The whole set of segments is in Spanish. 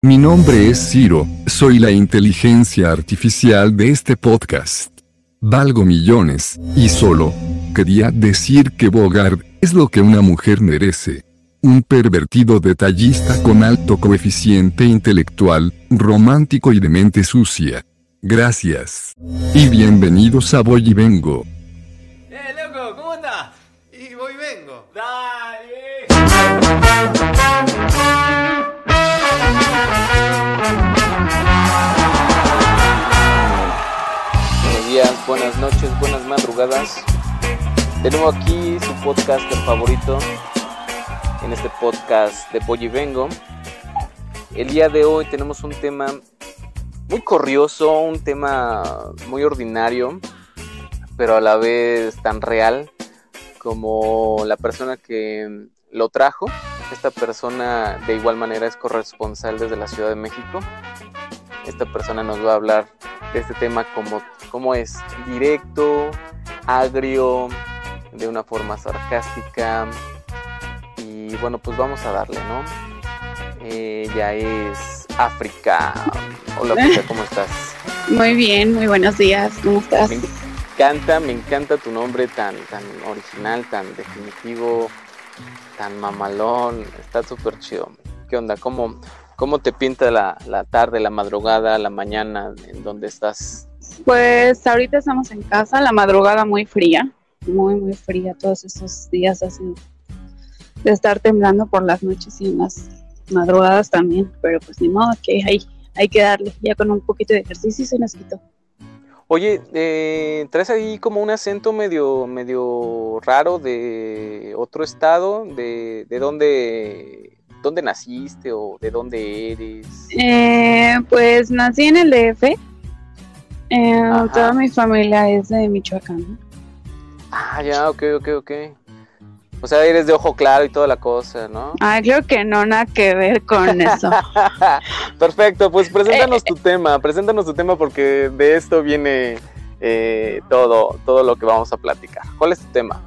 Mi nombre es Ciro, soy la inteligencia artificial de este podcast. Valgo millones, y solo quería decir que Bogart es lo que una mujer merece. Un pervertido detallista con alto coeficiente intelectual, romántico y de mente sucia. Gracias. Y bienvenidos a Voy y Vengo. Buenas noches, buenas madrugadas. Tenemos aquí su podcast favorito. En este podcast de Voy y Vengo. El día de hoy tenemos un tema muy corrioso, un tema muy ordinario, pero a la vez tan real como la persona que lo trajo. Esta persona de igual manera es corresponsal desde la Ciudad de México. Esta persona nos va a hablar de este tema como, como es directo, agrio, de una forma sarcástica. Y bueno, pues vamos a darle, ¿no? Ella es África. Hola, África, ¿cómo estás? Muy bien, muy buenos días, ¿cómo estás? Me encanta, me encanta tu nombre tan, tan original, tan definitivo, tan mamalón. Está súper chido. ¿Qué onda? ¿Cómo, cómo te pinta la, la tarde, la madrugada, la mañana en donde estás? Pues ahorita estamos en casa, la madrugada muy fría, muy, muy fría. Todos estos días así de estar temblando por las noches y en las madrugadas también, pero pues ni modo que hay, hay que darle. Ya con un poquito de ejercicio se nos quitó. Oye, eh, traes ahí como un acento medio, medio raro de otro estado, de, de dónde, dónde naciste o de dónde eres. Eh, pues nací en el DF. Eh, toda mi familia es de Michoacán. Ah, ya, ok, ok, ok. O sea, eres de ojo claro y toda la cosa, ¿no? Ah, creo que no, nada que ver con eso. Perfecto, pues preséntanos tu tema, preséntanos tu tema porque de esto viene eh, todo, todo lo que vamos a platicar. ¿Cuál es tu tema?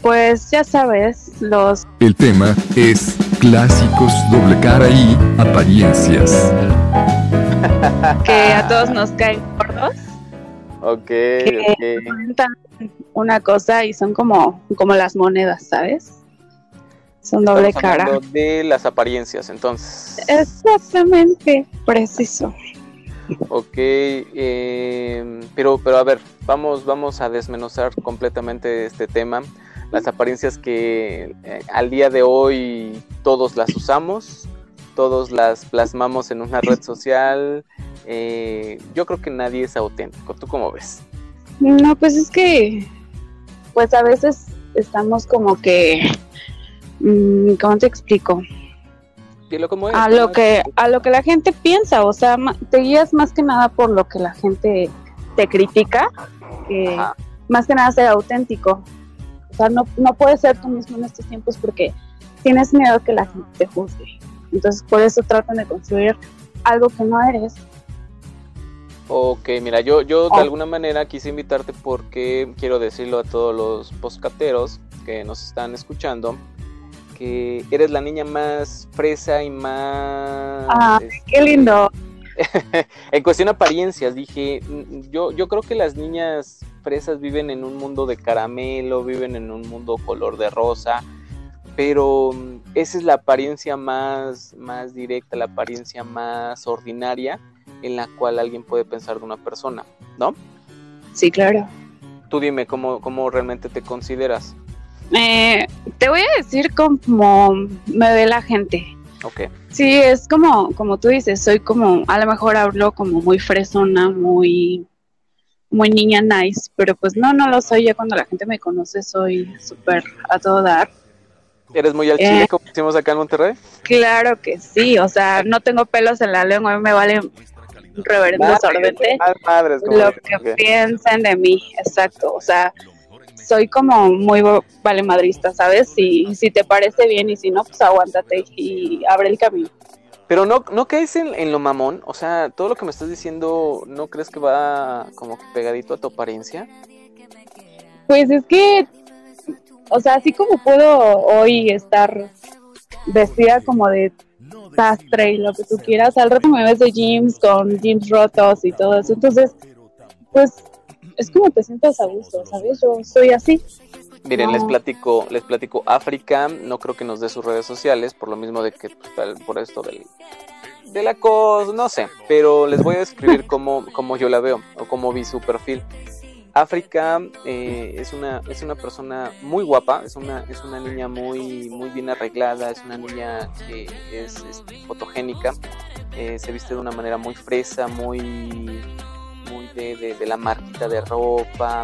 Pues ya sabes, los El tema es clásicos doble cara y apariencias. que a todos nos caen gordos. Ok, que ok. una cosa y son como, como las monedas, ¿sabes? Son doble Estamos cara. de las apariencias, entonces. Exactamente, preciso. Ok, eh, pero, pero a ver, vamos, vamos a desmenuzar completamente este tema. Las apariencias que eh, al día de hoy todos las usamos, todos las plasmamos en una red social. eh, yo creo que nadie es auténtico. ¿Tú cómo ves? No, pues es que, pues a veces estamos como que, mm, ¿cómo te explico? Dilo como es. A ¿cómo lo que, a lo que la gente piensa, o sea, te guías más que nada por lo que la gente te critica, que más que nada ser auténtico. O sea, no, no puedes ser tú mismo en estos tiempos porque tienes miedo que la gente te juzgue. Entonces, por eso tratan de construir algo que no eres. Ok, mira, yo, yo de Oh. alguna manera quise invitarte porque quiero decirlo a todos los poscateros que nos están escuchando, que eres la niña más fresa y más... Ah, este, Qué lindo. en cuestión de apariencias, dije, mm, yo, yo creo que las niñas fresas viven en un mundo de caramelo, viven en un mundo color de rosa, pero mm, esa es la apariencia más, más directa, la apariencia más ordinaria en la cual alguien puede pensar de una persona, ¿no? Sí, claro. Tú dime cómo, cómo realmente te consideras. Eh, te voy a decir cómo me ve la gente. Ok, Sí, es como, como tú dices, soy como, a lo mejor hablo como muy fresona, muy, muy niña nice, pero pues no, no lo soy. Ya cuando la gente me conoce soy súper a todo dar. ¿eres muy al Eh. chile como decimos acá en Monterrey? Claro que sí, o sea, no tengo pelos en la lengua, me vale reverendo sorbete madres, lo que piensen de mí, exacto, o sea, soy como muy valemadrista, ¿sabes? Si, si te parece bien y si no, pues aguántate y abre el camino. Pero no, no caes en, en lo mamón, o sea, todo lo que me estás diciendo, ¿no crees que va como pegadito a tu apariencia? Pues es que, o sea, así como puedo hoy estar vestida como de sastre y lo que tú quieras, al rato me ves de jeans con jeans rotos y todo eso. Entonces, pues es como te sientas a gusto, ¿sabes? Yo soy así. Miren, les platico, les platico África, no creo que nos dé sus redes sociales, por lo mismo de que pues, por esto del de la cosa, no sé, pero les voy a describir cómo, cómo yo la veo o cómo vi su perfil. África eh, es, una, es una persona muy guapa, es una, es una niña muy, muy bien arreglada, es una niña que es, fotogénica, eh, se viste de una manera muy fresa, muy, de, la marquita de ropa,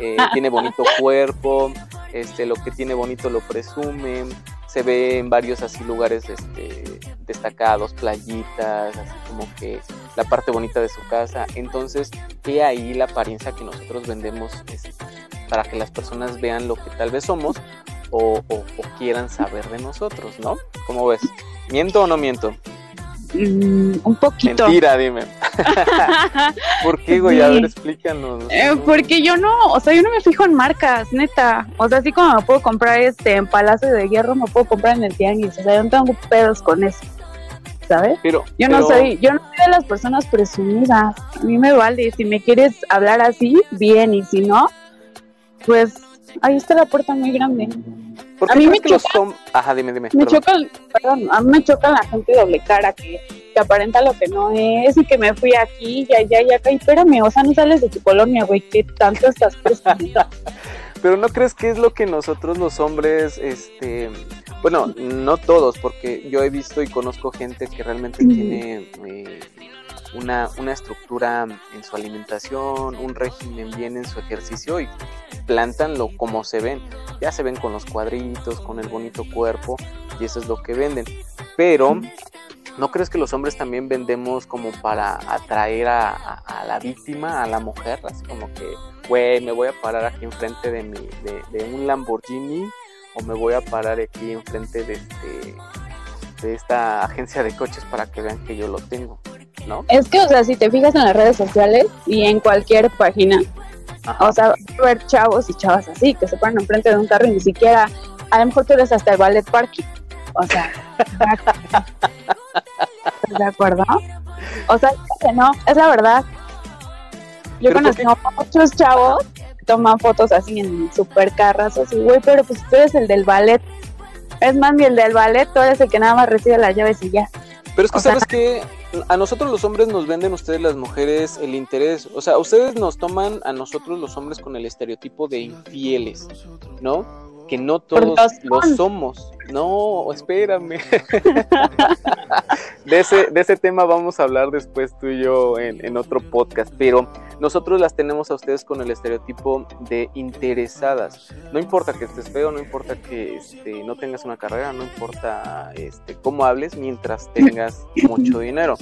eh, tiene bonito cuerpo, este, lo que tiene bonito lo presume, se ve en varios así lugares este, destacados, playitas, así como que la parte bonita de su casa. Entonces, he ahí la apariencia que nosotros vendemos este, para que las personas vean lo que tal vez somos o, o quieran saber de nosotros, ¿no? ¿Cómo ves? ¿Miento o no miento? Mm, un poquito. Mentira, dime. ¿Por qué, güey? A ver, explícanos. Eh, porque yo no, o sea, yo no me fijo en marcas, neta. O sea, así como me puedo comprar este en Palacio de Hierro, me puedo comprar en el Tianguis. O sea, yo no tengo pedos con eso. ¿Sabes? Pero, yo no soy, yo no soy de las personas presumidas. A mí me vale. Si me quieres hablar así, bien. Y si no, pues ahí está la puerta muy grande. A mí me choca, Ajá, dime, dime. Me choca, perdón, a mí me choca la gente doble cara que, que, aparenta lo que no es y que me fui aquí y allá y acá. Y espérame, o sea, no sales de tu colonia, güey, que tanto estás presumiendo. Pero no crees que es lo que nosotros los hombres, este, bueno, no todos, porque yo he visto y conozco gente que realmente tiene eh, una, una estructura en su alimentación, un régimen bien en su ejercicio y plantanlo como se ven. Ya se ven con los cuadritos, con el bonito cuerpo y eso es lo que venden. Pero ¿no crees que los hombres también vendemos como para atraer a, la víctima, a la mujer? Así como que, güey, me voy a parar aquí enfrente de, mi, de, un Lamborghini o me voy a parar aquí enfrente de, este, de esta agencia de coches para que vean que yo lo tengo. ¿No? Es que, o sea, si te fijas en las redes sociales y en cualquier página, o sea, ver chavos y chavas así, que se ponen enfrente de un carro y ni siquiera, a lo mejor tú eres hasta el ballet parking. O sea, ¿de acuerdo? O sea, no, es la verdad. Yo conozco muchos chavos que toman fotos así en super carras, así, güey, pero pues tú eres el del ballet. Es más, ni el del ballet, tú eres el que nada más recibe las llaves y ya. Pero es que, ¿sabes que A nosotros los hombres nos venden ustedes las mujeres el interés. O sea, ustedes nos toman a nosotros los hombres con el estereotipo de infieles, ¿no? Que no todos lo somos. No, espérame. de, ese, de ese tema vamos a hablar después tú y yo en, en otro podcast. Pero nosotros las tenemos a ustedes con el estereotipo de interesadas. No importa que estés feo, no importa que este, no tengas una carrera, no importa este, cómo hables mientras tengas mucho dinero.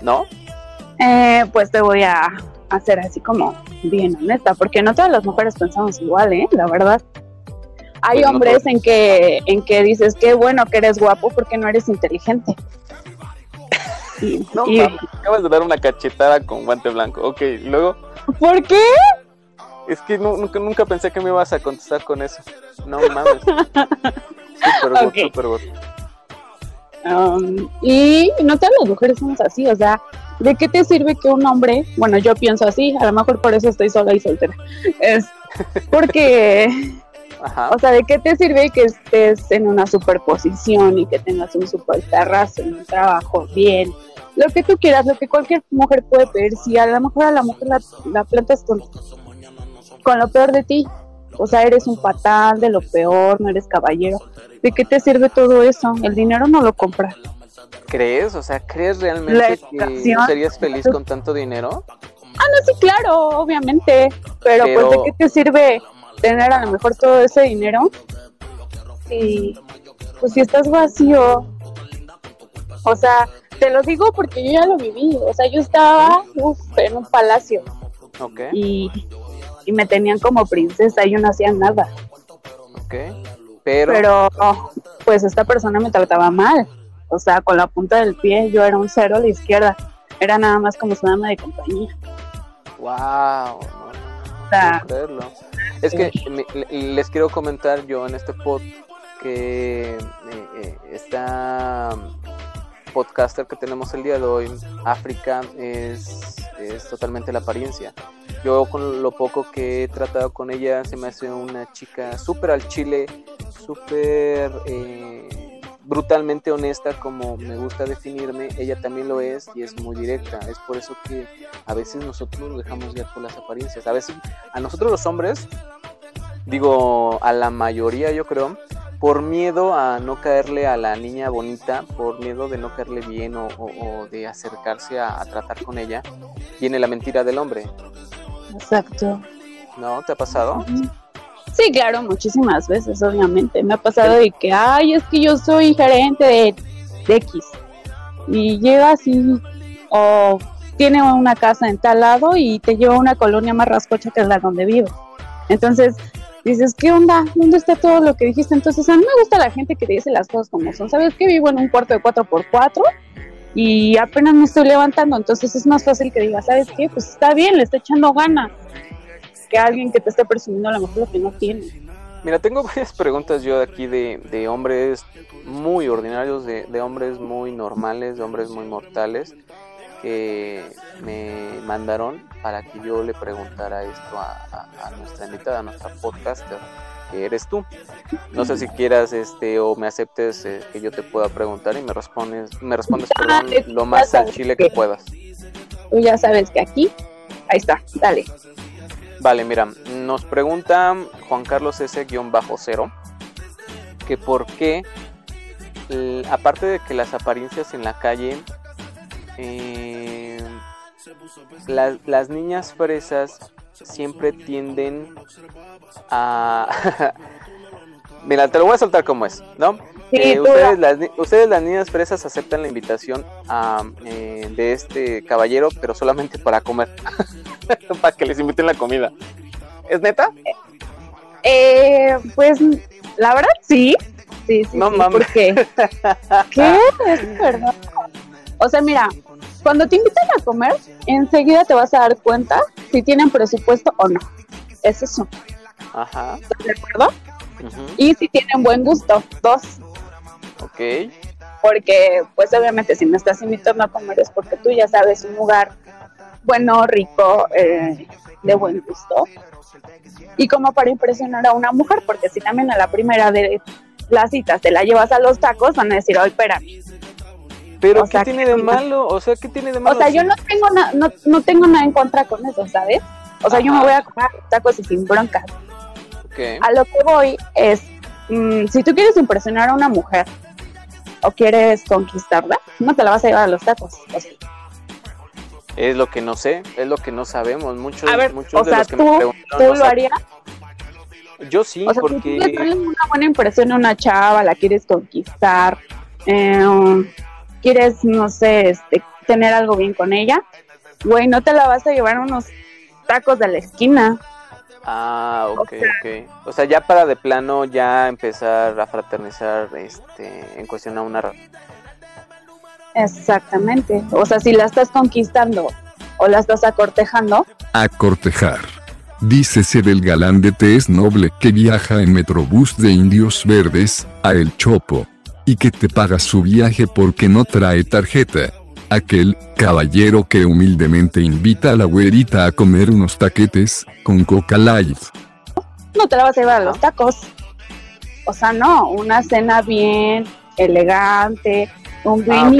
¿No? Eh, pues te voy a hacer así como bien honesta, porque no todas las mujeres pensamos igual, ¿eh? La verdad. Hay pues hombres en que en que dices qué bueno que eres guapo porque no eres inteligente no, y... acabas de dar una cachetada con guante blanco. Ok, luego. ¿Por qué? Es que nunca, nunca pensé que me ibas a contestar con eso. No mames. good, super good. Um, y no todas las mujeres somos así, o sea, ¿de qué te sirve que un hombre, bueno, yo pienso así, a lo mejor por eso estoy sola y soltera, es porque o sea, ¿de qué te sirve que estés en una superposición y que tengas un super terrazo, un trabajo bien? Lo que tú quieras, lo que cualquier mujer puede pedir. Si a lo mejor a la mujer la, plantas con, con lo peor de ti, o sea, eres un patán de lo peor, no eres caballero. ¿De qué te sirve todo eso? El dinero no lo compra. ¿Crees? O sea, ¿crees realmente que serías feliz con tanto dinero? Ah, no, sí, claro, obviamente. Pero, Pero... pues, ¿de qué te sirve tener a lo mejor todo ese dinero y pues si estás vacío, o sea, te lo digo porque yo ya lo viví, o sea, yo estaba en un palacio y, y, me tenían como princesa y yo no hacía nada. Pero... Pero pues esta persona me trataba mal, o sea, con la punta del pie yo era un cero a la izquierda, era nada más como su dama de compañía. Wow, o sea, es que les quiero comentar yo en este pod que eh, eh, está podcaster que tenemos el día de hoy, África, es, es totalmente la apariencia. Yo con lo poco que he tratado con ella, se me hace una chica súper al chile, súper... Eh, brutalmente honesta como me gusta definirme, ella también lo es y es muy directa. Es por eso que a veces nosotros nos dejamos guiar por las apariencias. A veces a nosotros los hombres, digo a la mayoría yo creo, por miedo a no caerle a la niña bonita, por miedo de no caerle bien o, de acercarse a, tratar con ella, viene la mentira del hombre. Exacto. ¿No? ¿Te ha pasado? Sí, claro, muchísimas veces, obviamente. Me ha pasado de que, ay, es que yo soy gerente de, X. Y llega así, o tiene una casa en tal lado y te lleva a una colonia más rascocha que la donde vivo. Entonces, dices, ¿qué onda? ¿Dónde está todo lo que dijiste? Entonces, a mí me gusta la gente que dice las cosas como son. ¿Sabes que Vivo en un cuarto de 4x4 y apenas me estoy levantando. Entonces, es más fácil que diga, ¿sabes qué? Pues está bien, le está echando gana que alguien que te esté presumiendo a lo mejor lo que no tiene. Mira, tengo varias preguntas yo de aquí de, de hombres muy ordinarios, de, de, hombres muy normales, de hombres muy mortales, que me mandaron para que yo le preguntara esto a, a, nuestra invitada, a nuestra podcaster, que eres tú. No sé si quieras este o me aceptes eh, que yo te pueda preguntar y me respondes, me respondes perdón, lo más al chile que puedas. Tú ya sabes que aquí, ahí está, dale. Vale, mira, nos pregunta Juan Carlos S-0 que por qué, aparte de que las apariencias en la calle, eh, las niñas fresas siempre tienden a... mira, te lo voy a soltar como es, ¿no? Eh, ustedes, las, ustedes, las niñas fresas, aceptan la invitación eh, de este caballero, pero solamente para comer. para que les inviten la comida. ¿Es neta? Eh, pues la verdad sí. Sí, sí, no mames. ¿Por qué? ¿Qué? Es verdad. O sea, mira, cuando te invitan a comer, enseguida te vas a dar cuenta si tienen presupuesto o no. Es eso. Ajá. ¿Estás de acuerdo? Y si tienen buen gusto. Dos. Ok. Porque, pues obviamente, si me estás invitando a comer es porque tú ya sabes un lugar bueno, rico, eh, de buen gusto. Y como para impresionar a una mujer, porque si también a la primera de las citas te la llevas a los tacos, van a decir, ay, espérame. Pero ¿qué tiene de malo? O sea, ¿qué tiene de malo? O sea, yo no tengo, no, no tengo nada en contra con eso, ¿sabes? O sea, yo me voy a comer tacos y sin broncas. A lo que voy es, mm, si tú quieres impresionar a una mujer o quieres conquistarla, no te la vas a llevar a los tacos. Es lo que no sé, es lo que no sabemos. Muchos, muchos o sea, tú, ¿tú lo harías? Yo sí, o sea, porque... Si tú le una buena impresión a una chava, la quieres conquistar, eh, quieres, no sé, este, tener algo bien con ella, güey, no te la vas a llevar unos tacos de la esquina. Ah, ok, ok. O sea, ya para de plano ya empezar a fraternizar este, en cuestión a una Exactamente. O sea, si la estás conquistando o la estás acortejando. Acortejar. Dícese del galán de tez noble que viaja en Metrobús de Indios Verdes, a El Chopo. Y que te paga su viaje porque no trae tarjeta. Aquel caballero que humildemente invita a la güerita a comer unos taquetes, con Coca Light. No te la vas a llevar a los tacos. O sea, no, una cena bien, elegante, Ah,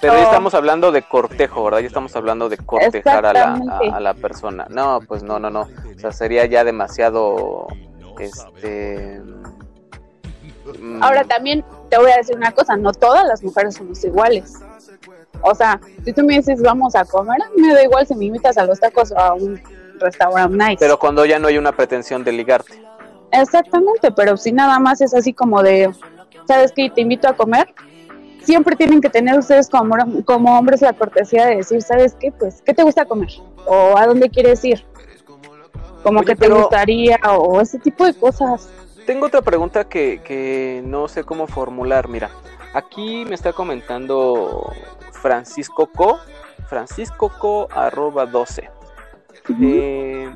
Pero ya estamos hablando de cortejo, ¿verdad? Ya estamos hablando de cortejar a la, a, la persona. No, pues no, no, no. O sea, sería ya demasiado, este... Mm. Ahora también te voy a decir una cosa, no todas las mujeres somos iguales. O sea, si tú me dices vamos a comer, me da igual si me invitas a los tacos o a un restaurante nice. Pero cuando ya no hay una pretensión de ligarte. Exactamente, pero si nada más es así como de, ¿sabes qué? Te invito a comer, siempre tienen que tener ustedes como, como hombres la cortesía de decir, ¿sabes qué? Pues, ¿qué te gusta comer? ¿O a dónde quieres ir? Como que te gustaría o ese tipo de cosas. Tengo otra pregunta que, que no sé cómo formular. Mira, aquí me está comentando Francisco Co, Francisco Co arroba 12. Eh,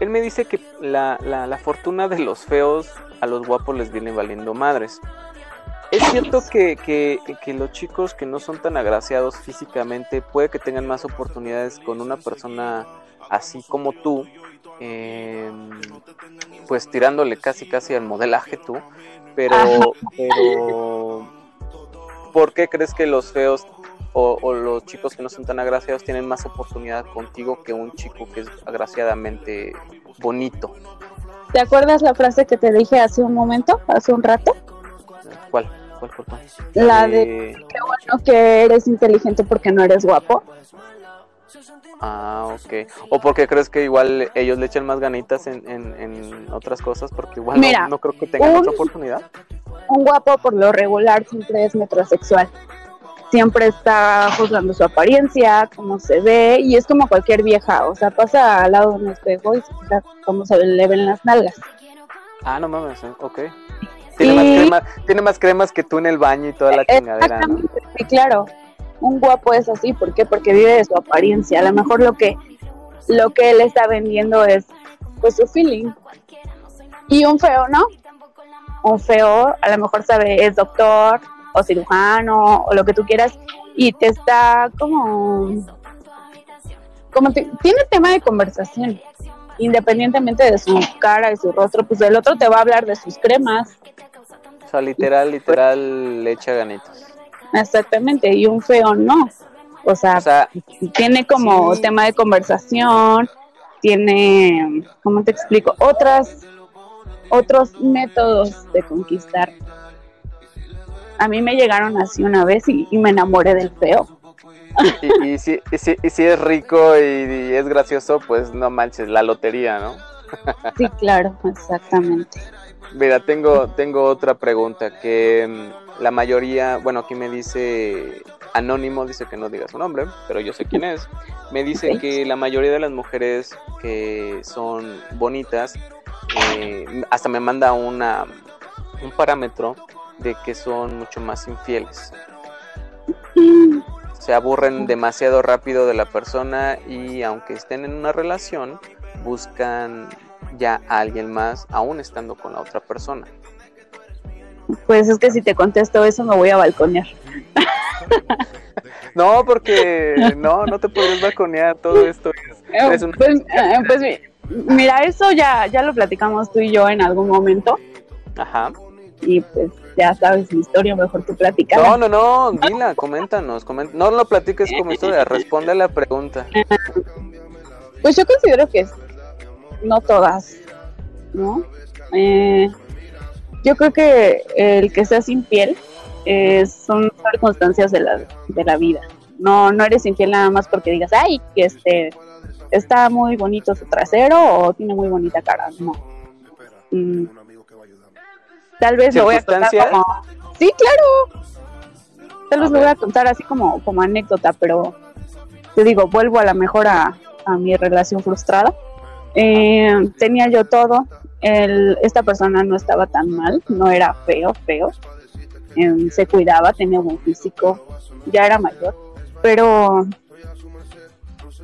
él me dice que la, la, la fortuna de los feos a los guapos les viene valiendo madres. Es cierto que, que, que, los chicos que no son tan agraciados físicamente puede que tengan más oportunidades con una persona así como tú, eh, pues tirándole casi casi al modelaje tú, pero, pero ¿por qué crees que los feos o, o, los chicos que no son tan agraciados tienen más oportunidad contigo que un chico que es agraciadamente bonito? ¿Te acuerdas la frase que te dije hace un momento, hace un rato? ¿Cuál? La de qué bueno que eres inteligente porque no eres guapo. Ah, ok. ¿O porque crees que igual ellos le echan más ganitas en, en, otras cosas? Porque igual no, creo que tengan otra oportunidad. Un guapo por lo regular siempre es metrosexual. Siempre está juzgando su apariencia, cómo se ve, y es como cualquier vieja. O sea, pasa al lado de un espejo y se fija cómo se le ven las nalgas. Ah, no mames, ok. Tiene, más tiene más cremas que tú en el baño y toda la chingadera. ¿no? Sí, claro. Un guapo es así, ¿por qué? Porque vive de su apariencia. A lo mejor lo que, lo que él está vendiendo es pues su feeling. Y un feo, ¿no? Un feo a lo mejor sabe, es doctor o cirujano o lo que tú quieras y te está como como tiene tema de conversación independientemente de su cara y su rostro, pues el otro te va a hablar de sus cremas. O sea, literal, literal, le echa ganitas. Exactamente, y un feo no. O sea, tiene como tema de conversación, tiene, ¿cómo te explico? Otras, otros métodos de conquistar. A mí me llegaron así una vez y me enamoré del feo. Y, si, es rico y, es gracioso, pues no manches, la lotería, ¿no? Sí, claro, exactamente. Mira, tengo, tengo otra pregunta que mm, la mayoría, bueno, aquí me dice Anónimo, dice que no diga su nombre, pero yo sé quién es. Me dice que la mayoría de las mujeres que son bonitas, eh, hasta me manda una, un parámetro de que son mucho más infieles. Se aburren demasiado rápido de la persona y aunque estén en una relación, buscan ya a alguien más aún estando con la otra persona. Pues es que si te contesto eso me voy a balconear. no, porque no, no te puedes balconear, todo esto es, eh, pues, eh, pues, mira, eso ya, ya lo platicamos tú y yo en algún momento. Ajá. Y pues ya sabes mi historia, mejor tú platicas. No, no, no, dila, coméntanos, no lo platiques como historia, responde a la pregunta. Pues yo considero que no todas, ¿no? Eh, yo creo que el que seas infiel eh, son circunstancias de la, de la vida. No, no eres infiel nada más porque digas, ay, que este está muy bonito su trasero o tiene muy bonita cara. No. Mm, Tal vez lo voy a contar como... Sí, claro. Tal vez lo voy a contar así como, como anécdota, pero te digo, vuelvo a la mejor a, mi relación frustrada. Eh, tenía yo todo. El, esta persona no estaba tan mal, no era feo, feo. Em, se cuidaba, tenía buen físico, ya era mayor, pero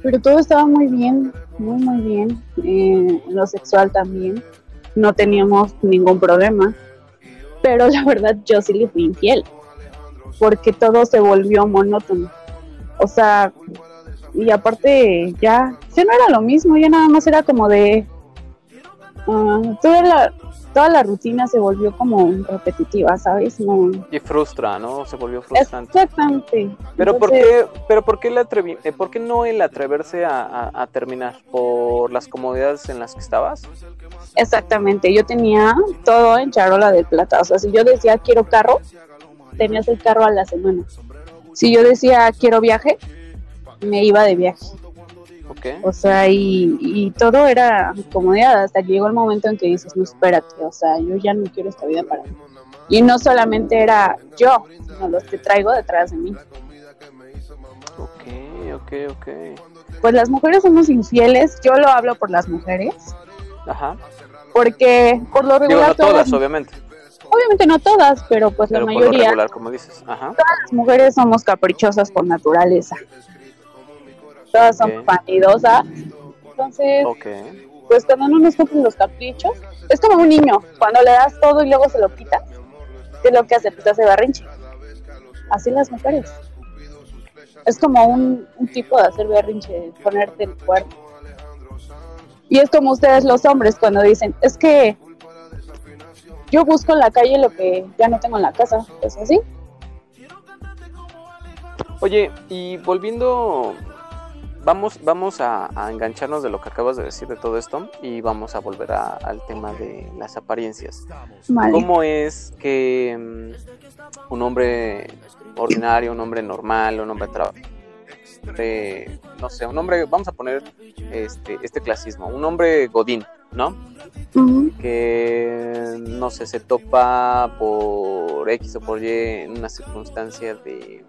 pero todo estaba muy bien, muy muy bien. Eh, lo sexual también, no teníamos ningún problema pero la verdad yo sí le fui infiel, porque todo se volvió monótono. O sea, y aparte ya, ya no era lo mismo, ya nada más era como de... Uh, toda, la, toda la rutina se volvió como repetitiva, ¿sabes? No... Y frustra, ¿no? Se volvió frustrante. Exactamente. Pero ¿por qué, pero por qué, atrevi eh, ¿por qué no el atreverse a, a terminar? ¿Por las comodidades en las que estabas? Exactamente, yo tenía todo en charola de plata. O sea, si yo decía quiero carro, tenías el carro a la semana. Si yo decía quiero viaje, me iba de viaje. O sea, y, todo era comodidad hasta que llegó el momento en que dices, no, espérate, o sea, yo ya no quiero esta vida para mí. Y no solamente era yo, sino los que traigo detrás de mí. Ok, ok, ok. Pues las mujeres somos infieles, yo lo hablo por las mujeres. Ajá. Porque por lo regular. no todas, obviamente. Obviamente no todas, pero pues la mayoría. Por lo regular, como dices. Ajá. Todas las mujeres somos caprichosas por naturaleza. Todas son vanidosas. Entonces, pues cuando no nos cumplen los caprichos, es como un niño, cuando le das todo y luego se lo quitas. ¿qué es lo que hace? Pues hace berrinche. Así las mujeres. Es como un, un tipo de hacer berrinche, ponerte el cuerpo. Y es como ustedes los hombres cuando dicen, es que yo busco en la calle lo que ya no tengo en la casa. ¿Es así? Oye, y volviendo, vamos, vamos a, engancharnos de lo que acabas de decir de todo esto y vamos a volver al tema de las apariencias. ¿Cómo es que mm, un hombre ordinario, un hombre normal, un hombre trabajador, no sé, un hombre, vamos a poner este, este clasismo, un hombre godín, ¿no? Que, no sé, se topa por X o por Y en una circunstancia de,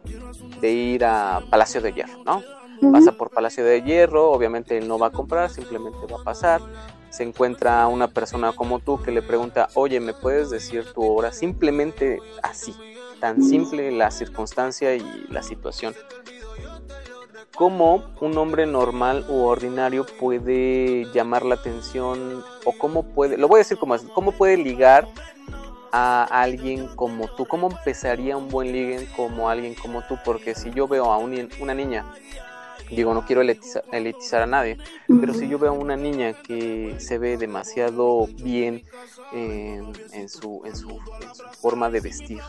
ir a Palacio de Hierro, ¿no? Pasa por Palacio de Hierro, obviamente él no va a comprar, simplemente va a pasar. Se encuentra una persona como tú que le pregunta, oye, ¿me puedes decir tu hora? Simplemente así, tan simple la circunstancia y la situación. Cómo un hombre normal u ordinario puede llamar la atención o cómo puede, lo voy a decir como así, cómo puede ligar a alguien como tú, cómo empezaría un buen ligue como alguien como tú, porque si yo veo a una niña digo, no quiero elitizar, a nadie, pero si yo veo a una niña que se ve demasiado bien en, su, en, su, forma de vestir,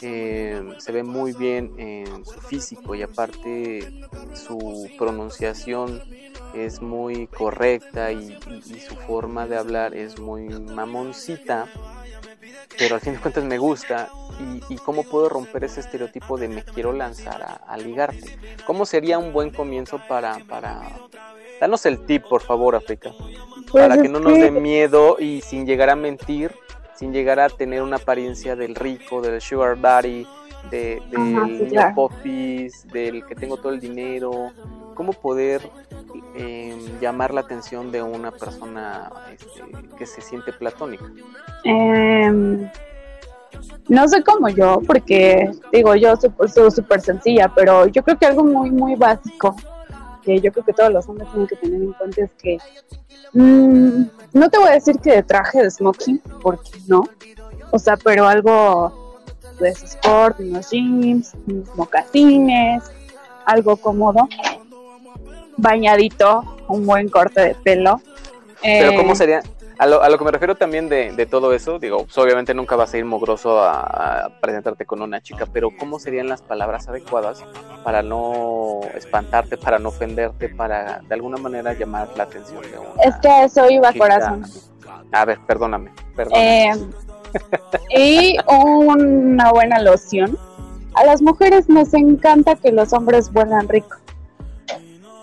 em, se ve muy bien en su físico y aparte su pronunciación es muy correcta y, y su forma de hablar es muy mamoncita, pero al fin de cuentas me gusta y, cómo puedo romper ese estereotipo de me quiero lanzar a, ligarte. ¿Cómo sería un buen comienzo para, para... Danos el tip, por favor, África. Pues para que no nos dé miedo y sin llegar a mentir, sin llegar a tener una apariencia del rico, del sugar daddy, de, del popis, del que tengo todo el dinero. ¿Cómo poder em, llamar la atención de una persona este, que se siente platónica? Eh, no sé cómo yo, porque digo, yo soy súper sencilla, pero yo creo que algo muy, muy básico que yo creo que todos los hombres tienen que tener en cuenta es que mm, no te voy a decir que de traje de smoking, porque no, o sea, pero algo de sport, unos jeans, unos mocasines, algo cómodo, bañadito, un buen corte de pelo. Pero ¿cómo eh, sería? A lo, a lo, que me refiero también de, de todo eso, digo, pues, obviamente nunca vas a ir mogroso a, presentarte con una chica, pero ¿cómo serían las palabras adecuadas para no espantarte, para no ofenderte, para de alguna manera llamar la atención de una Es que eso iba corazón. A ver, perdóname. perdóname. Eh, y una buena loción. A las mujeres nos encanta que los hombres vuelan rico.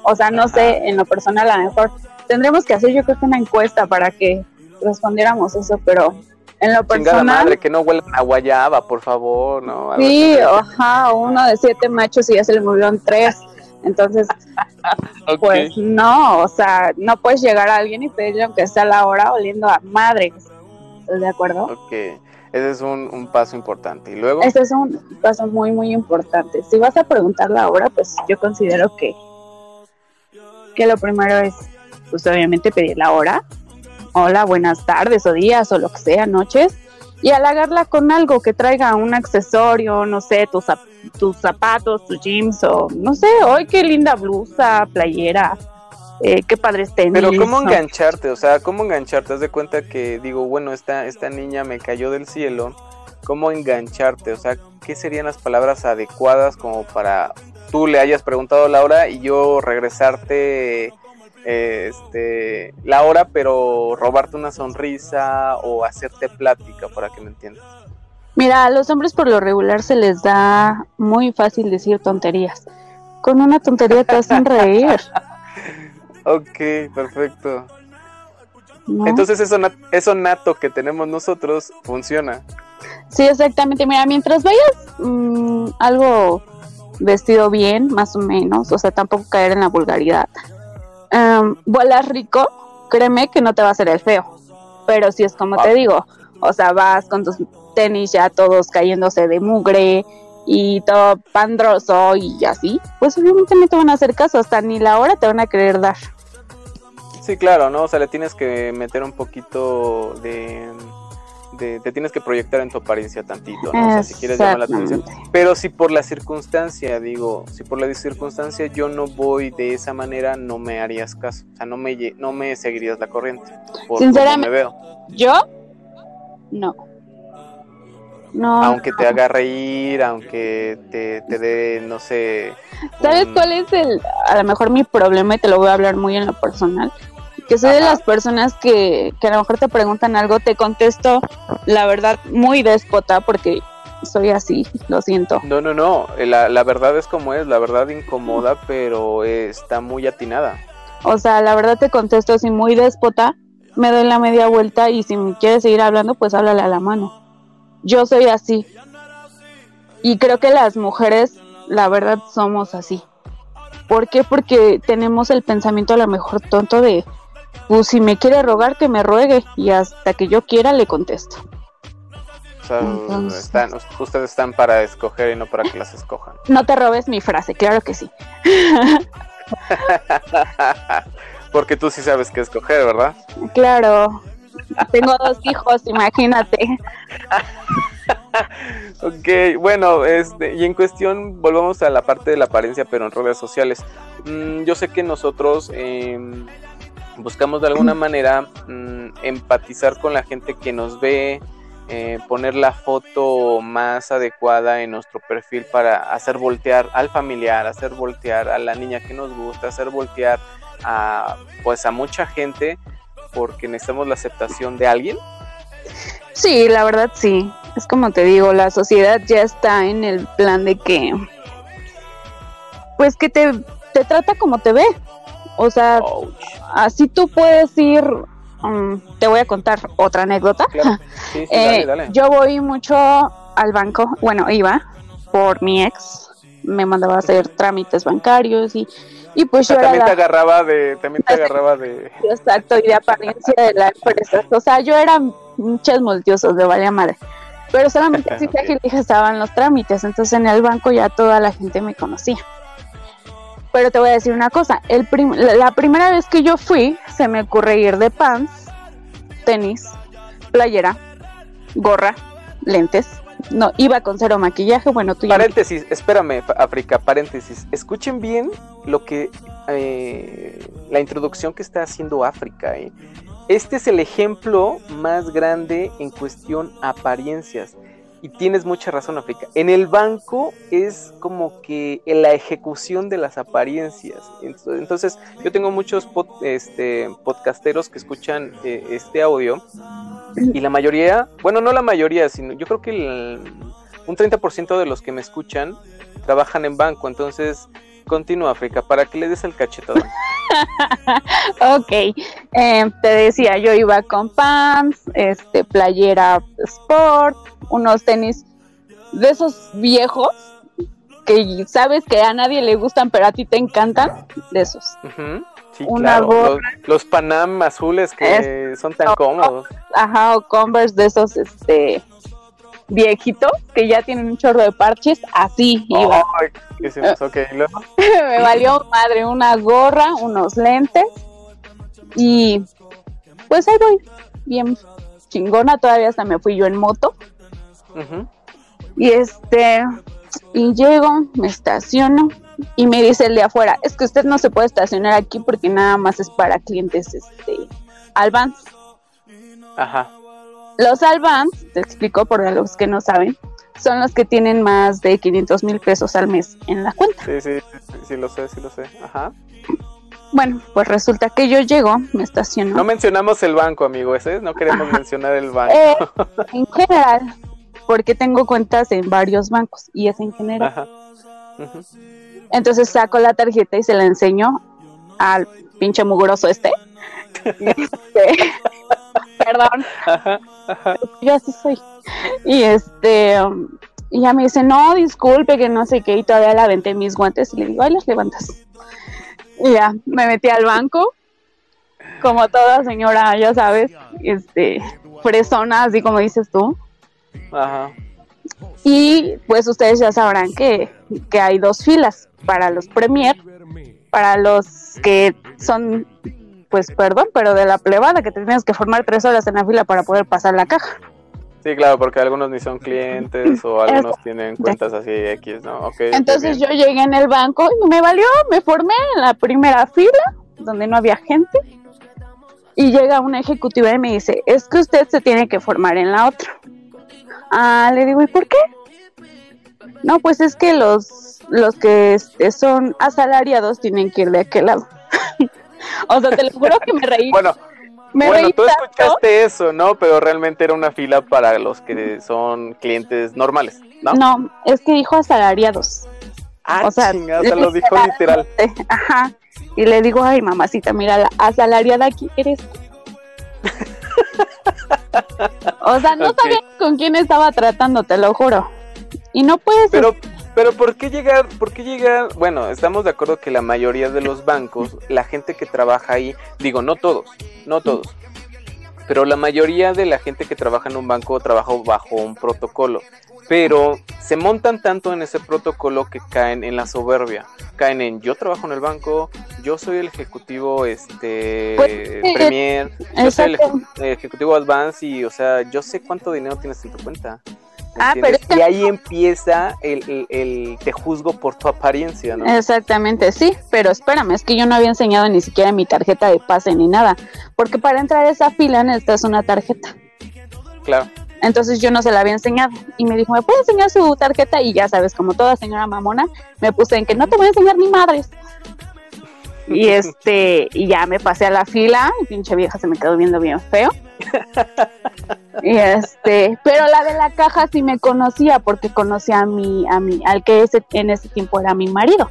O sea, no sé, en lo personal a lo mejor tendremos que hacer yo creo que una encuesta para que respondiéramos eso, pero en lo personal... madre, que no huelan a guayaba, por favor, ¿no? sí, ajá, uno de siete machos y ya se le murieron tres. Entonces, pues no, o sea, no puedes llegar a alguien y pedirle aunque sea la hora oliendo a madre. ¿Estás de acuerdo? Ok, ese es un, un, paso importante. ¿Y luego? Ese es un paso muy, muy importante. Si vas a preguntar la hora, pues yo considero que, que lo primero es pues obviamente pedir la hora. Hola, buenas tardes o días o lo que sea, noches. Y halagarla con algo que traiga un accesorio, no sé, tus, tus zapatos, tus jeans o no sé, hoy qué linda blusa, playera, eh, qué padres tenis. Pero ¿cómo engancharte? O sea, ¿cómo engancharte? Haz de cuenta que digo, bueno, esta, esta niña me cayó del cielo. ¿Cómo engancharte? O sea, ¿qué serían las palabras adecuadas como para tú le hayas preguntado a Laura y yo regresarte este, la hora, pero robarte una sonrisa o hacerte plática, para que me entiendas. Mira, a los hombres por lo regular se les da muy fácil decir tonterías. Con una tontería te hacen reír. ok, perfecto. Entonces eso, eso nato que tenemos nosotros funciona. Sí, exactamente. Mira, mientras vayas mm, algo vestido bien, más o menos, o sea, tampoco caer en la vulgaridad um, vuelas rico, créeme que no te va a hacer el feo. Pero si es como te digo, o sea, vas con tus tenis ya todos cayéndose de mugre y todo pandroso y así, pues obviamente no te van a hacer caso, hasta ni la hora te van a querer dar. Sí, claro, ¿no? O sea, le tienes que meter un poquito de, te tienes que proyectar en tu apariencia tantito, ¿no? O sea, si quieres llamar la atención. Pero si por la circunstancia, digo, si por la circunstancia yo no voy de esa manera, no me harías caso. O sea, no me, no me seguirías la corriente. Sinceramente, me veo. ¿yo? No. No. Aunque te haga reír, aunque te, te dé, no sé. ¿Sabes cuál es el, a lo mejor mi problema y te lo voy a hablar muy en lo personal? Que soy de las personas que, que a lo mejor te preguntan algo, te contesto la verdad muy déspota porque soy así, lo siento. No, no, no, la, la verdad es como es, la verdad incomoda, pero está muy atinada. O sea, la verdad te contesto así muy déspota, me doy la media vuelta y si me quieres seguir hablando, pues háblale a la mano. Yo soy así. Y creo que las mujeres, la verdad, somos así. ¿Por qué? Porque tenemos el pensamiento a lo mejor tonto de, pues si me quiere rogar, que me ruegue y hasta que yo quiera le contesto. O sea, están, ustedes están para escoger y no para que las escojan. No te robes mi frase, claro que sí. Porque tú sí sabes qué escoger, ¿verdad? Claro. Tengo dos hijos, imagínate. ok, bueno, este, y en cuestión, volvamos a la parte de la apariencia, pero en redes sociales. Mm, yo sé que nosotros em, buscamos de alguna manera mm, empatizar con la gente que nos ve, eh, poner la foto más adecuada en nuestro perfil para hacer voltear al familiar, hacer voltear a la niña que nos gusta, hacer voltear a pues a mucha gente porque necesitamos la aceptación de alguien. Sí, la verdad sí. Es como te digo, la sociedad ya está en el plan de que pues que te, te trata como te ve. O sea, así tú puedes ir. Um, te voy a contar otra anécdota. Eh, yo voy mucho al banco, bueno, iba por mi ex, me mandaba a hacer trámites bancarios y, y pues yo también te agarraba de, también te agarraba de. Exacto, y de apariencia de la empresa. O sea, yo era muchas multiosos de vaya madre. Pero solamente así que estaban los trámites, entonces en el banco ya toda la gente me conocía. Pero te voy a decir una cosa, el la primera vez que yo fui, se me ocurre ir de pants, tenis, playera, gorra, lentes. No, iba con cero maquillaje, bueno, tú Paréntesis, espérame, África, paréntesis. Escuchen bien lo que... Eh, la introducción que está haciendo África, eh. Este es el ejemplo más grande en cuestión apariencias. Y tienes mucha razón, África. En el banco es como que en la ejecución de las apariencias. Entonces, yo tengo muchos este, podcasteros que escuchan eh, este audio y la mayoría, bueno, no la mayoría, sino yo creo que un 30% de los que me escuchan trabajan en banco. Entonces, continúa, África, para que le des el cachetón. ok, eh, te decía, yo iba con pants, este, playera sport, unos tenis de esos viejos que sabes que a nadie le gustan, pero a ti te encantan, de esos. Una Los, Panam azules que son tan cómodos. Ajá, o Converse de esos, este, viejitos que ya tienen un chorro de parches, así iba. Me valió madre una gorra, unos lentes y pues ahí voy, bien chingona, todavía hasta me fui yo en moto. Y este, y llego, me estaciono y me dice el de afuera, es que usted no se puede estacionar aquí porque nada más es para clientes este Albans. Ajá. Los Albans, te explico por los que no saben, son los que tienen más de 500 mil pesos al mes en la cuenta. Sí, sí, sí, lo sé, sí lo sé. Ajá. Bueno, pues resulta que yo llego, me estaciono. No mencionamos el banco, amigo, ese, no queremos mencionar el banco. Eh, en general, porque tengo cuentas en varios bancos y es en general. Ajá. Entonces saco la tarjeta y se la enseño al pinche mugroso este. este perdón. Yo así soy. Y este, y ya me dice, no, disculpe, que no sé qué, y todavía la aventé mis guantes y le digo, ay, los levantas. Y ya, me metí al banco, como toda señora, ya sabes, este, fresona, así como dices tú. Ajá. Y pues ustedes ya sabrán que, que hay dos filas para los Premier, para los que son pues perdón, pero de la plebada que te tienes que formar tres horas en la fila para poder pasar la caja. Sí, claro, porque algunos ni son clientes o algunos tienen cuentas así X, ¿no? Okay, Entonces yo llegué en el banco y me valió, me formé en la primera fila, donde no había gente, y llega una ejecutiva y me dice, es que usted se tiene que formar en la otra. Ah, le digo, ¿y por qué? No, pues es que los, los que este, son asalariados tienen que ir de aquel lado. o sea, te lo juro que me reí. Bueno, bueno, tú escuchaste eso, ¿no? Pero realmente era una fila para los que son clientes normales, ¿no? No, es que dijo asalariados. Ah, o sea, chingada, lo dijo literal. Ajá. Y le digo, ay, mamacita, mira, la asalariada aquí eres. o sea, no sabía con quién estaba tratando, te lo juro. Y no puedes. Pero, pero ¿por qué llegar? ¿Por qué llegar? Bueno, estamos de acuerdo que la mayoría de los bancos, la gente que trabaja ahí, digo, no todos, no todos, pero la mayoría de la gente que trabaja en un banco trabaja bajo un protocolo. Pero se montan tanto en ese protocolo que caen en la soberbia. Caen en yo trabajo en el banco, yo soy el ejecutivo este pues, Premier, yo soy el ejecutivo Advance y o sea, yo sé cuánto dinero tienes en tu cuenta. Ah, pero Y ahí empieza el, el, te juzgo por tu apariencia, ¿no? Exactamente, sí, pero espérame, es que yo no había enseñado ni siquiera mi tarjeta de pase ni nada, porque para entrar a esa fila necesitas una tarjeta. Claro. Entonces yo no se la había enseñado y me dijo, ¿me puede enseñar su tarjeta? Y ya sabes, como toda señora mamona, me puse en que no te voy a enseñar ni madres. Y este, y ya me pasé a la fila, y pinche vieja se me quedó viendo bien feo. y este, pero la de la caja sí me conocía porque conocía a mi, a mi, al que ese, en ese tiempo era mi marido.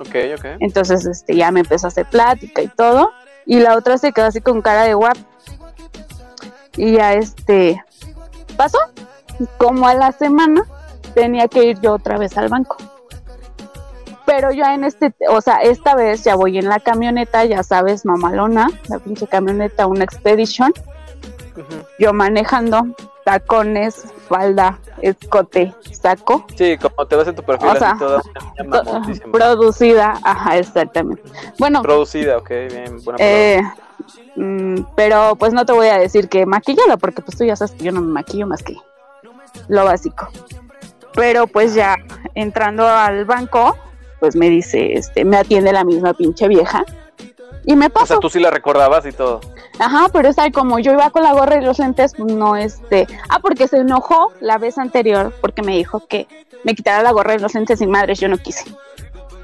Ok, ok. Entonces, este, ya me empezó a hacer plática y todo. Y la otra se quedó así con cara de guap. Y ya este pasó. Como a la semana tenía que ir yo otra vez al banco pero yo en este, o sea, esta vez ya voy en la camioneta, ya sabes, mamalona, la pinche camioneta, una Expedition, yo manejando, tacones, falda, escote, saco. Sí, como te ves en tu perfil, o sea, toda producida, ajá, exactamente. Bueno. Producida, ok, bien, buena eh, mm, Pero pues no te voy a decir que maquillada, porque pues tú ya sabes que yo no me maquillo más que lo básico. Pero pues ya entrando al banco, pues me dice, este, me atiende la misma pinche vieja y me pasó. O sea, tú sí la recordabas y todo. Ajá, pero es como yo iba con la gorra y los lentes, pues no, este, ah, porque se enojó la vez anterior porque me dijo que me quitara la gorra y los lentes sin madres, yo no quise.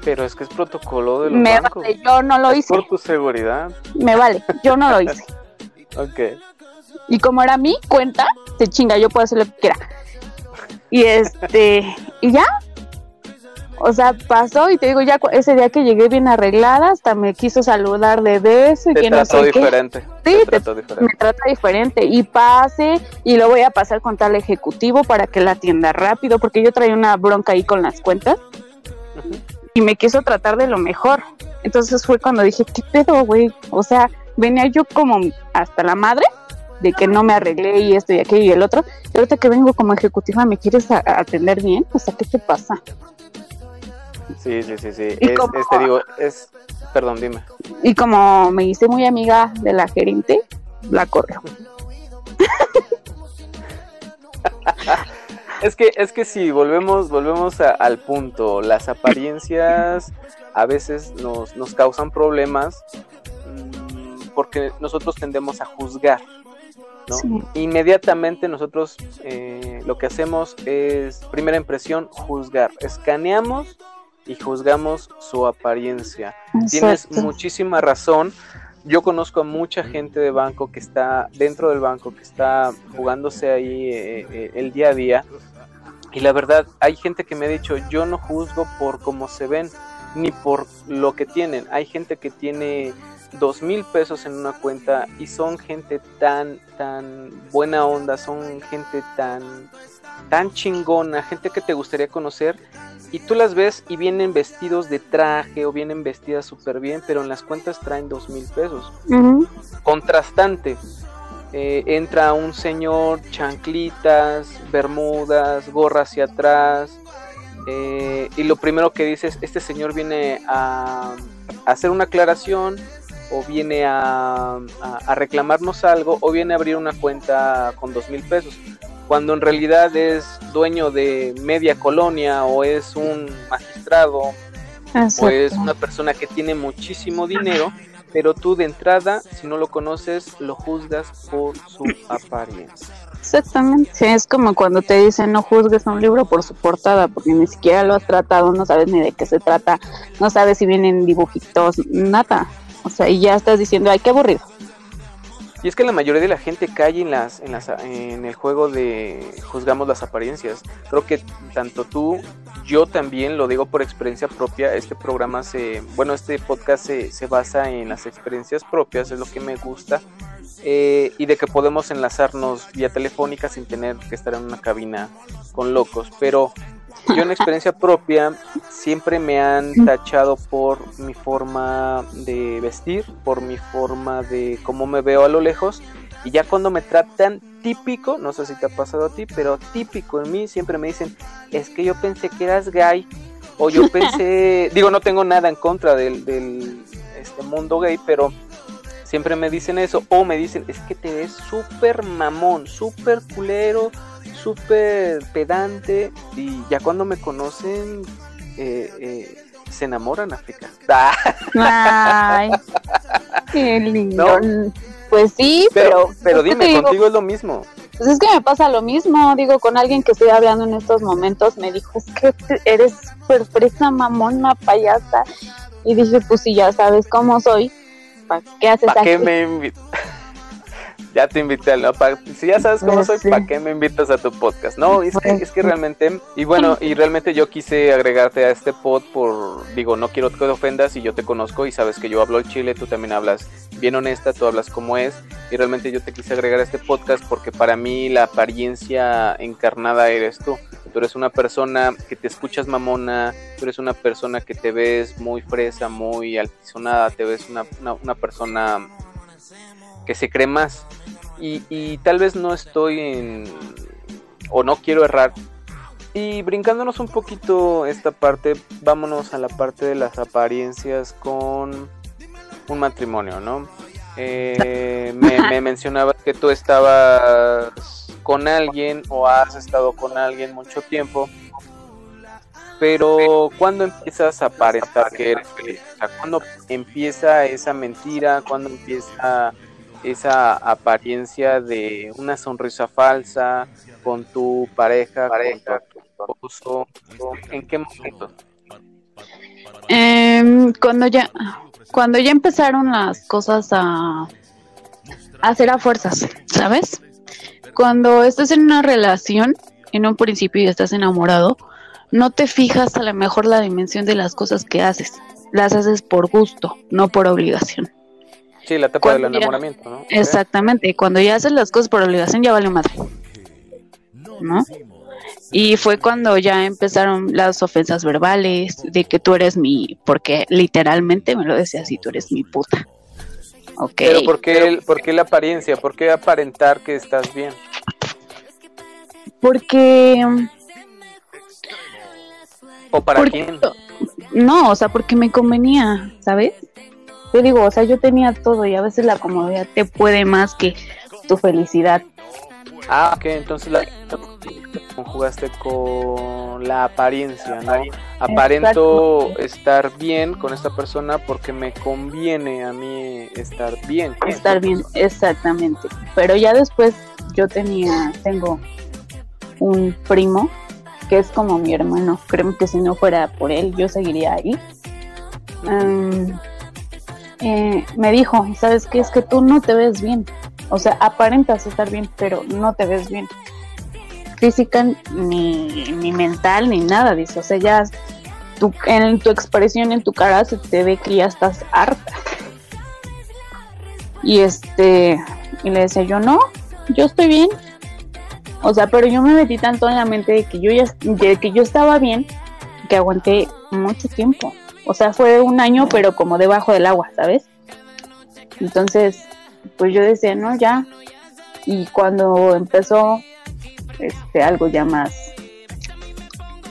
Pero es que es protocolo de los Me vale, yo no lo hice. Por tu seguridad. Me vale, yo no lo hice. ok. Y como era mi cuenta, se chinga, yo puedo hacer lo que quiera. Y este, y ya, o sea, pasó y te digo, ya ese día que llegué bien arreglada, hasta me quiso saludar de beso y te que no sé diferente. Sí, me trata diferente. Y pase y lo voy a pasar con tal ejecutivo para que la atienda rápido, porque yo traía una bronca ahí con las cuentas y me quiso tratar de lo mejor. Entonces fue cuando dije, ¿qué pedo, güey? O sea, venía yo como hasta la madre de que no me arreglé y esto y aquello y el otro. Y ahorita que vengo como ejecutiva, ¿me quieres atender bien? O sea, ¿qué te pasa? Sí, sí, sí, sí. Es, este, digo, es, perdón, dime. Y como me hice muy amiga de la gerente, la corro. es que, es que sí, volvemos, volvemos al punto. Las apariencias a veces nos, nos causan problemas mm, porque nosotros tendemos a juzgar. ¿no? Inmediatamente nosotros eh, lo que hacemos es, primera impresión, juzgar. Escaneamos y juzgamos su apariencia. Tienes muchísima razón. Yo conozco a mucha gente de banco que está dentro del banco, que está jugándose ahí eh, eh, el día a día. Y la verdad, hay gente que me ha dicho, yo no juzgo por cómo se ven, ni por lo que tienen. Hay gente que tiene dos mil pesos en una cuenta y son gente tan, tan buena onda, son gente tan, tan chingona, gente que te gustaría conocer y tú las ves y vienen vestidos de traje o vienen vestidas súper bien, pero en las cuentas traen dos mil pesos. Contrastante. Eh, entra un señor, chanclitas, bermudas, gorra hacia atrás. Eh, y lo primero que dices, este señor viene a, hacer una aclaración o viene a, a, reclamarnos algo o viene a abrir una cuenta con dos mil pesos cuando en realidad es dueño de media colonia o es un magistrado o es una persona que tiene muchísimo dinero, pero tú de entrada, si no lo conoces, lo juzgas por su apariencia. Exactamente, es como cuando te dicen no juzgues un libro por su portada, porque ni siquiera lo has tratado, no sabes ni de qué se trata, no sabes si vienen dibujitos, nada. O sea, y ya estás diciendo, ay, qué aburrido. Y es que la mayoría de la gente cae en las, en las en el juego de juzgamos las apariencias. Creo que tanto tú, yo también lo digo por experiencia propia. Este programa se, bueno, este podcast se, se basa en las experiencias propias, es lo que me gusta. Eh, y de que podemos enlazarnos vía telefónica sin tener que estar en una cabina con locos. Pero yo en experiencia propia siempre me han tachado por mi forma de vestir, por mi forma de cómo me veo a lo lejos. Y ya cuando me tratan típico, no sé si te ha pasado a ti, pero típico en mí, siempre me dicen, es que yo pensé que eras gay. O yo pensé, digo, no tengo nada en contra del, del este mundo gay, pero siempre me dicen eso. O me dicen, es que te ves súper mamón, súper culero, súper pedante y ya cuando me conocen eh, eh, se enamoran África. Ay, qué lindo. Pues sí, pero... Pero, dime, contigo es lo mismo. Pues es que me pasa lo mismo, digo, con alguien que estoy hablando en estos momentos, me dijo, es que eres sorpresa, mamona, payasa. Y dije, pues si ya sabes cómo soy, ¿para qué haces ¿Para qué me ya te invité, ¿no? si ya sabes cómo soy, ¿para qué me invitas a tu podcast? No, es que, es que realmente, y bueno, y realmente yo quise agregarte a este pod por, digo, no quiero que te ofendas y yo te conozco y sabes que yo hablo el chile, tú también hablas bien honesta, tú hablas como es, y realmente yo te quise agregar a este podcast porque para mí la apariencia encarnada eres tú. Tú eres una persona que te escuchas mamona, tú eres una persona que te ves muy fresa, muy altisonada, te ves una, una, una persona que se cree más. Y, tal vez no estoy en... o no quiero errar. Y brincándonos un poquito esta parte, vámonos a la parte de las apariencias con un matrimonio, ¿no? Eh, me, me mencionabas que tú estabas con alguien o has estado con alguien mucho tiempo, pero ¿cuándo empiezas a aparentar que eres feliz? O sea, ¿cuándo empieza esa mentira? ¿Cuándo empieza esa apariencia de una sonrisa falsa con tu pareja, con tu esposo? ¿En qué momento? Em, cuando ya cuando ya empezaron las cosas a, a hacer a fuerzas, ¿sabes? Cuando estás en una relación, en un principio y estás enamorado, no te fijas a lo mejor la dimensión de las cosas que haces. Las haces por gusto, no por obligación. Sí, la etapa del enamoramiento, ¿no? Exactamente, cuando ya haces las cosas por obligación ya vale madre. ¿No? Y fue cuando ya empezaron las ofensas verbales, de que tú eres mi, porque literalmente me lo decía así, tú eres mi puta. Ok. Pero ¿por qué, ¿por qué la apariencia? ¿Por qué aparentar que estás bien? Porque... ¿O para quién? No, o sea, porque me convenía, ¿sabes? Yo digo, o sea, yo tenía todo y a veces la comodidad te puede más que tu felicidad. Ah, ok, entonces la conjugaste con la apariencia, ¿no? Aparento estar bien con esta persona porque me conviene a mí estar bien. Estar bien, exactamente. Pero ya después yo tenía, tengo un primo que es como mi hermano. Creo que si no fuera por él, yo seguiría ahí. Eh, me dijo, ¿sabes qué? Es que tú no te ves bien. O sea, aparentas estar bien, pero no te ves bien. Física, ni, ni mental, ni nada, dice. O sea, ya tu, en tu expresión, en tu cara, se te ve que ya estás harta. Y este, y le decía yo, no, yo estoy bien. O sea, pero yo me metí tanto en la mente de que yo ya, de que yo estaba bien, que aguanté mucho tiempo. O sea, fue un año, pero como debajo del agua, ¿sabes? Entonces, pues yo decía, no, ya. Y cuando empezó este algo ya más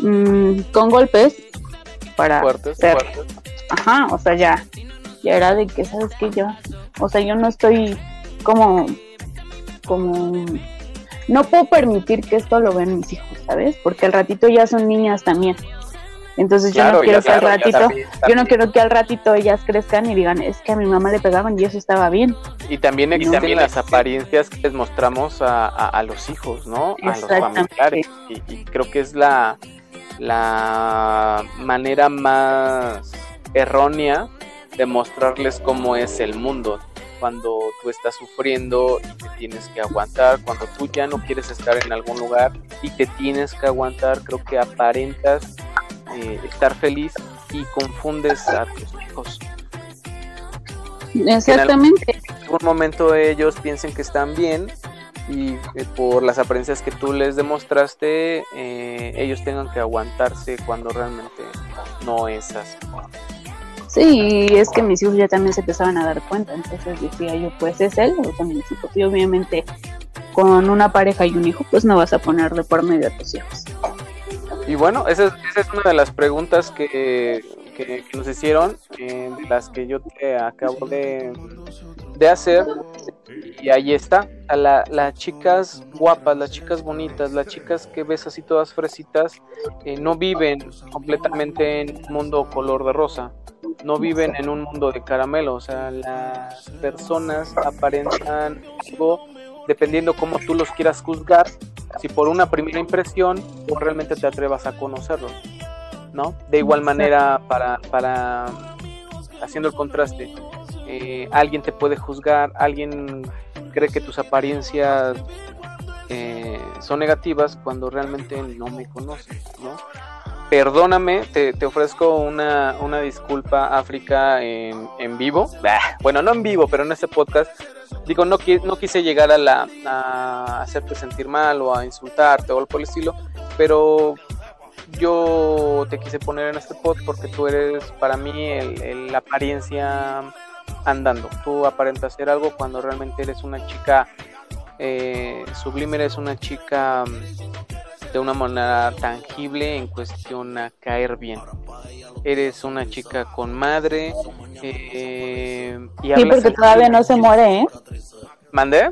mm, con golpes para fuertes, ajá, o sea, ya ya era de que sabes que yo, o sea, yo no estoy como como no puedo permitir que esto lo vean mis hijos, ¿sabes? Porque al ratito ya son niñas también. Entonces yo no quiero que al ratito, yo no quiero que al ratito ellas crezcan y digan, es que a mi mamá le pegaban y eso estaba bien. Y también existen las apariencias que les mostramos a, los hijos, ¿no? A los familiares. Y, creo que es la, la manera más errónea de mostrarles cómo es el mundo cuando tú estás sufriendo y te tienes que aguantar, cuando tú ya no quieres estar en algún lugar y te tienes que aguantar, creo que aparentas eh, estar feliz y confundes a tus hijos. Exactamente. En algún, momento ellos piensen que están bien y eh, por las apariencias que tú les demostraste, eh, ellos tengan que aguantarse cuando realmente no es así. Sí, es que mis hijos ya también se empezaban a dar cuenta, entonces decía yo, pues es él o son mis hijos. Y obviamente con una pareja y un hijo, pues no vas a ponerle por medio a tus hijos. Y bueno, esa es, una de las preguntas que, nos hicieron, eh, las que yo te acabo de, hacer. Y ahí está, a las chicas guapas, las chicas bonitas, las chicas que ves así todas fresitas, eh, no viven completamente en un mundo color de rosa, no viven en un mundo de caramelo, o sea, las personas aparentan algo dependiendo cómo tú los quieras juzgar, si por una primera impresión o realmente te atrevas a conocerlos, ¿no? De igual manera, para, para haciendo el contraste, eh, alguien te puede juzgar, alguien cree que tus apariencias eh, son negativas cuando realmente no me conoces, ¿no? Perdóname, te, ofrezco una, una, disculpa, África, en, en vivo. bueno, no en vivo, pero en este podcast, digo, no, no quise llegar a, la, a hacerte sentir mal o a insultarte o algo por el estilo, pero yo te quise poner en este pod porque tú eres para mí la apariencia andando. Tú aparentas ser algo cuando realmente eres una chica eh, sublime, eres una chica de una manera tangible en cuestión a caer bien. Eres una chica con madre, eh, y sí, porque todavía no se muere, ¿eh? ¿Mandé?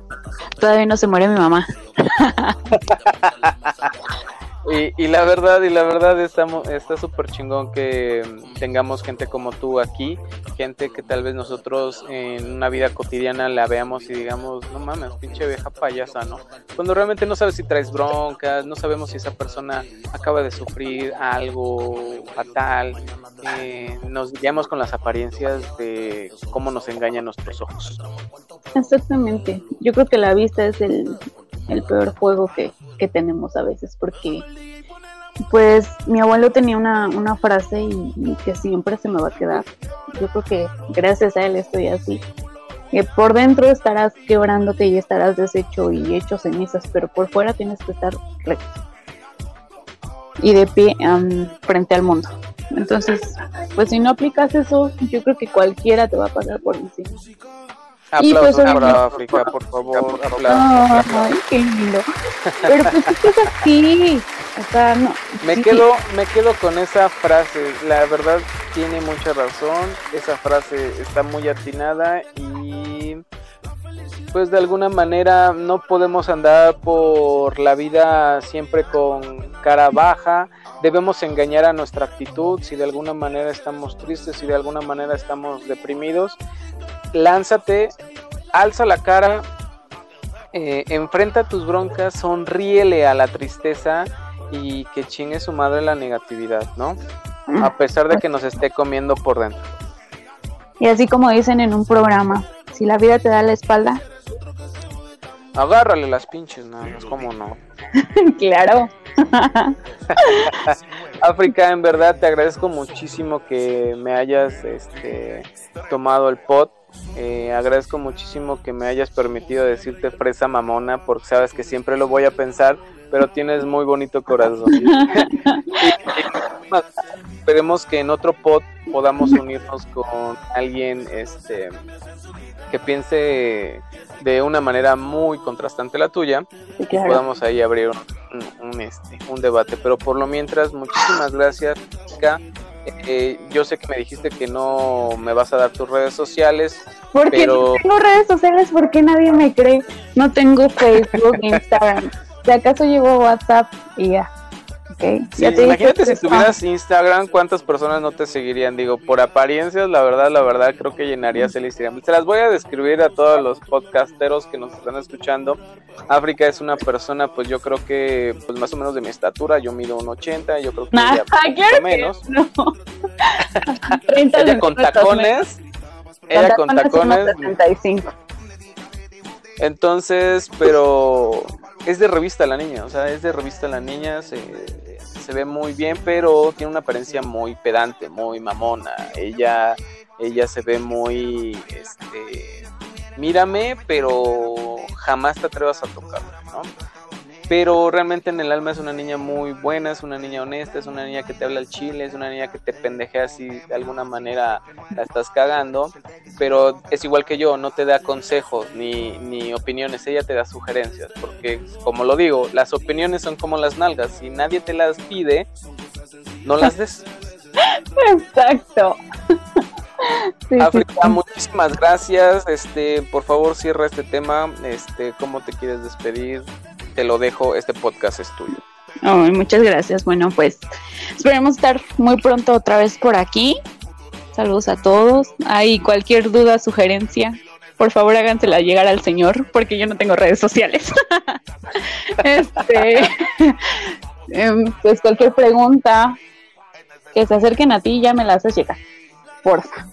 Todavía no se muere mi mamá. Y, la verdad, y la verdad está súper chingón que tengamos gente como tú aquí, gente que tal vez nosotros en una vida cotidiana la veamos y digamos, no mames, pinche vieja payasa, ¿no? Cuando realmente no sabes si traes broncas, no sabemos si esa persona acaba de sufrir algo fatal, eh, nos guiamos con las apariencias de cómo nos engañan nuestros ojos. Exactamente, yo creo que la vista es el, el peor juego que, que tenemos a veces, porque pues mi abuelo tenía una, una frase y, que siempre se me va a quedar. Yo creo que gracias a él estoy así. Que por dentro estarás quebrándote y estarás deshecho y hecho cenizas, pero por fuera tienes que estar recto y de pie frente al mundo. Entonces, pues si no aplicas eso, yo creo que cualquiera te va a pasar por encima. Aplausos pues, para África, por favor. Aplausos. Ay, qué lindo. Pero pues es así. O sea, no. Me quedo, me quedo con esa frase. La verdad tiene mucha razón. Esa frase está muy atinada y pues de alguna manera no podemos andar por la vida siempre con cara baja. Debemos engañar a nuestra actitud si de alguna manera estamos tristes, si de alguna manera estamos deprimidos lánzate, alza la cara, eh, enfrenta tus broncas, sonríele a la tristeza y que chingue su madre la negatividad, ¿no? A pesar de que nos esté comiendo por dentro. Y así como dicen en un programa, si la vida te da la espalda, agárrale las pinches, nada más, como no. claro. África, en verdad te agradezco muchísimo que me hayas este, tomado el pot. Eh, agradezco muchísimo que me hayas permitido decirte fresa mamona, porque sabes que siempre lo voy a pensar, pero tienes muy bonito corazón. esperemos que en otro pod podamos unirnos con alguien este que piense de una manera muy contrastante la tuya y podamos ahí abrir un, este, un debate. Pero por lo mientras, muchísimas gracias, eh, yo sé que me dijiste que no me vas a dar tus redes sociales. Porque pero... no tengo redes sociales porque nadie me cree. No tengo Facebook, Instagram. Si acaso llevo WhatsApp y ya. Sí, imagínate si tuvieras Instagram, ¿cuántas personas no te seguirían? Digo, por apariencias, la verdad, la verdad, creo que llenarías el Instagram. Se las voy a describir a todos los podcasteros que nos están escuchando. África es una persona, pues yo creo que, pues más o menos de mi estatura, yo mido un 80, yo creo que nah, ella, menos. No. ella con tacones, ella con tacones. 75. Entonces, pero es de revista la niña, o sea, es de revista la niña, se, se ve muy bien, pero tiene una apariencia muy pedante, muy mamona. Ella, ella se ve muy, este, mírame, pero jamás te atrevas a tocarla, ¿no? Pero realmente en el alma es una niña muy buena, es una niña honesta, es una niña que te habla el chile, es una niña que te pendejea así de alguna manera la estás cagando, pero es igual que yo, no te da consejos ni, ni opiniones, ella te da sugerencias, porque como lo digo, las opiniones son como las nalgas, si nadie te las pide, no las des. Exacto. África, muchísimas gracias. Este, por favor, cierra este tema. Este, ¿cómo te quieres despedir? te lo dejo, este podcast es tuyo. muchas gracias. Bueno, pues esperemos estar muy pronto otra vez por aquí. Saludos a todos. Hay cualquier duda, sugerencia, por favor hágansela llegar al señor, porque yo no tengo redes sociales. este, em, pues cualquier pregunta que se acerquen a ti, ya me la haces llegar. Porfa.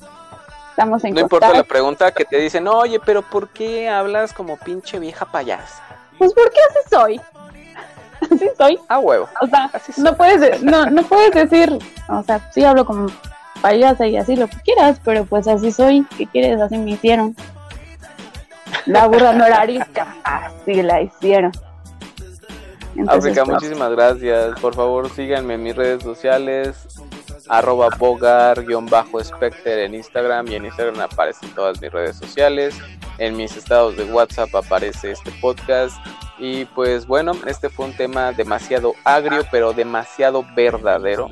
Estamos en No importa la pregunta que te dicen, oye, pero ¿por qué hablas como pinche vieja payasa? pues porque así soy. Así soy. A huevo. O sea, no puedes, no, no puedes decir, o sea, sí hablo como payasa y así lo que quieras, pero pues así soy. ¿Qué quieres? Así me hicieron. La burra no era arisca, así la hicieron. África, pues, muchísimas gracias. Por favor, síganme en mis redes sociales arroba bogar-specter en Instagram y en Instagram aparecen todas mis redes sociales. En mis estados de WhatsApp aparece este podcast. Y pues bueno, este fue un tema demasiado agrio, pero demasiado verdadero.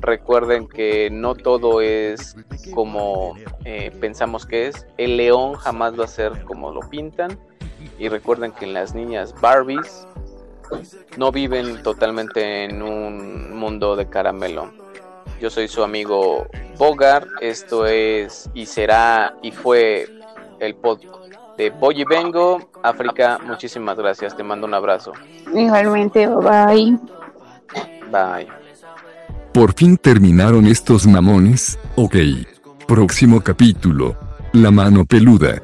Recuerden que no todo es como eh, pensamos que es. El león jamás va a ser como lo pintan. Y recuerden que las niñas Barbies no viven totalmente en un mundo de caramelo yo soy su amigo Bogar. Esto es y será y fue el podcast de Boy Vengo. África, muchísimas gracias. Te mando un abrazo. Igualmente, bye. Bye. Por fin terminaron estos mamones. Ok. Próximo capítulo. La mano peluda.